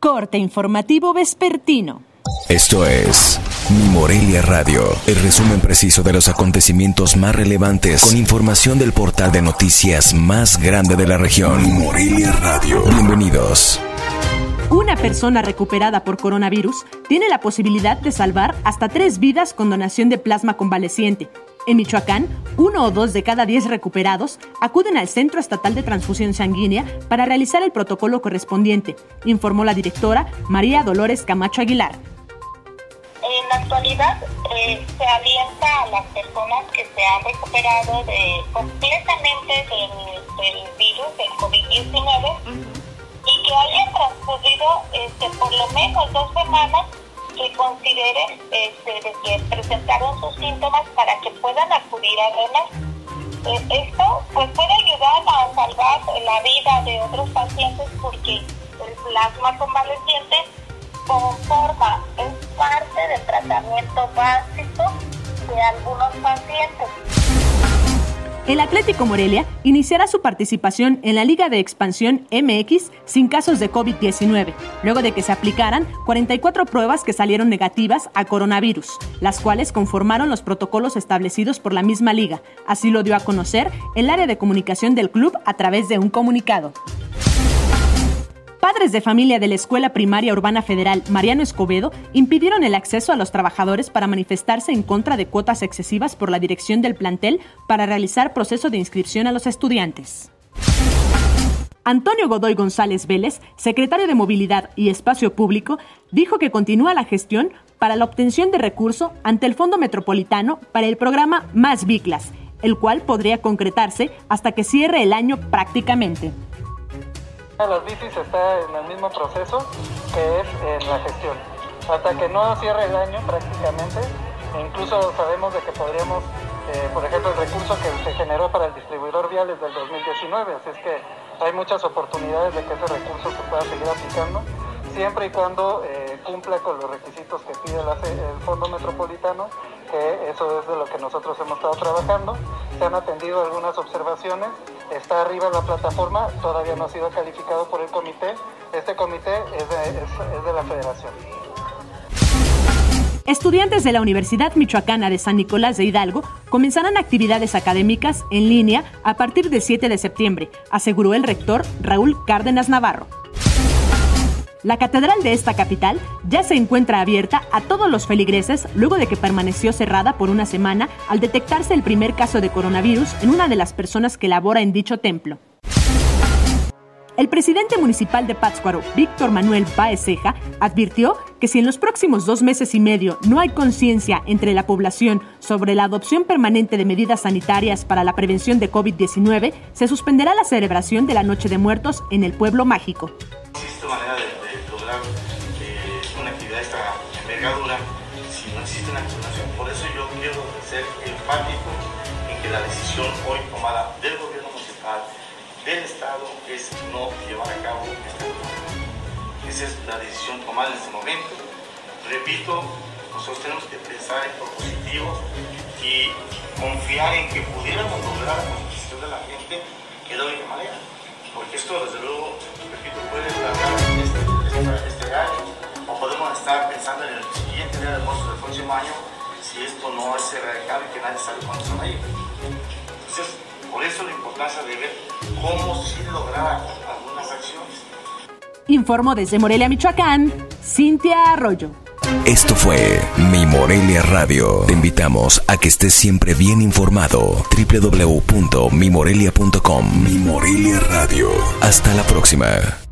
Corte informativo vespertino. Esto es Mi Morelia Radio, el resumen preciso de los acontecimientos más relevantes con información del portal de noticias más grande de la región. Mi Morelia Radio. Bienvenidos. Una persona recuperada por coronavirus tiene la posibilidad de salvar hasta tres vidas con donación de plasma convaleciente. En Michoacán, uno o dos de cada diez recuperados acuden al Centro Estatal de Transfusión Sanguínea para realizar el protocolo correspondiente, informó la directora María Dolores Camacho Aguilar. En la actualidad eh, se alienta a las personas que se han recuperado de, completamente del, virus, del COVID-19, y que hayan transcurrido este, por lo menos dos semanas consideren este, de que presentaron sus síntomas para que puedan acudir a donar. Eh, esto pues puede ayudar a salvar la vida de otros pacientes porque el plasma convaleciente conforma, es parte del tratamiento básico de algunos pacientes. El Atlético Morelia iniciará su participación en la Liga de Expansión MX sin casos de COVID-19, luego de que se aplicaran 44 pruebas que salieron negativas a coronavirus, las cuales conformaron los protocolos establecidos por la misma liga. Así lo dio a conocer el área de comunicación del club a través de un comunicado. Padres de familia de la Escuela Primaria Urbana Federal Mariano Escobedo impidieron el acceso a los trabajadores para manifestarse en contra de cuotas excesivas por la dirección del plantel para realizar proceso de inscripción a los estudiantes. Antonio Godoy González Vélez, secretario de Movilidad y Espacio Público, dijo que continúa la gestión para la obtención de recurso ante el Fondo Metropolitano para el programa Más Biclas, el cual podría concretarse hasta que cierre el año prácticamente. Las bicis está en el mismo proceso que es en la gestión. Hasta que no cierre el año prácticamente, incluso sabemos de que podríamos, eh, por ejemplo, el recurso que se generó para el distribuidor vial es del 2019, así es que hay muchas oportunidades de que ese recurso se pueda seguir aplicando, siempre y cuando eh, cumpla con los requisitos que pide el Fondo Metropolitano, que eso es de lo que nosotros hemos estado trabajando. Se han atendido algunas observaciones está arriba la plataforma, todavía no ha sido calificado por el comité. Este comité es de, la federación. Estudiantes de la Universidad Michoacana de San Nicolás de Hidalgo comenzarán actividades académicas en línea a partir del 7 de septiembre, aseguró el rector Raúl Cárdenas Navarro. La catedral de esta capital ya se encuentra abierta a todos los feligreses luego de que permaneció cerrada por una semana al detectarse el primer caso de coronavirus en una de las personas que labora en dicho templo. El presidente municipal de Pátzcuaro, Víctor Manuel Baezeja, advirtió que si en los próximos dos meses y medio no hay conciencia entre la población sobre la adopción permanente de medidas sanitarias para la prevención de COVID-19, se suspenderá la celebración de la Noche de Muertos en el pueblo mágico. Si no existe una explicación. Por eso yo quiero ser enfático en que la decisión hoy tomada del gobierno municipal, del Estado, es no llevar a cabo esta Esa es la decisión tomada en este momento. Repito, nosotros tenemos que pensar en propositivos y confiar en que pudiéramos lograr la constitución de la gente de la única manera. Porque esto, desde luego, pensando en el siguiente día de muertos del próximo año si esto no es erradicado y que nadie sabe cuándo se va a ir. Entonces, por eso la importancia de ver cómo sí lograr algunas acciones. Informo desde Morelia, Michoacán, Cintia Arroyo. Esto fue Mi Morelia Radio. Te invitamos a que estés siempre bien informado. www.mimorelia.com Mi Morelia Radio. Hasta la próxima.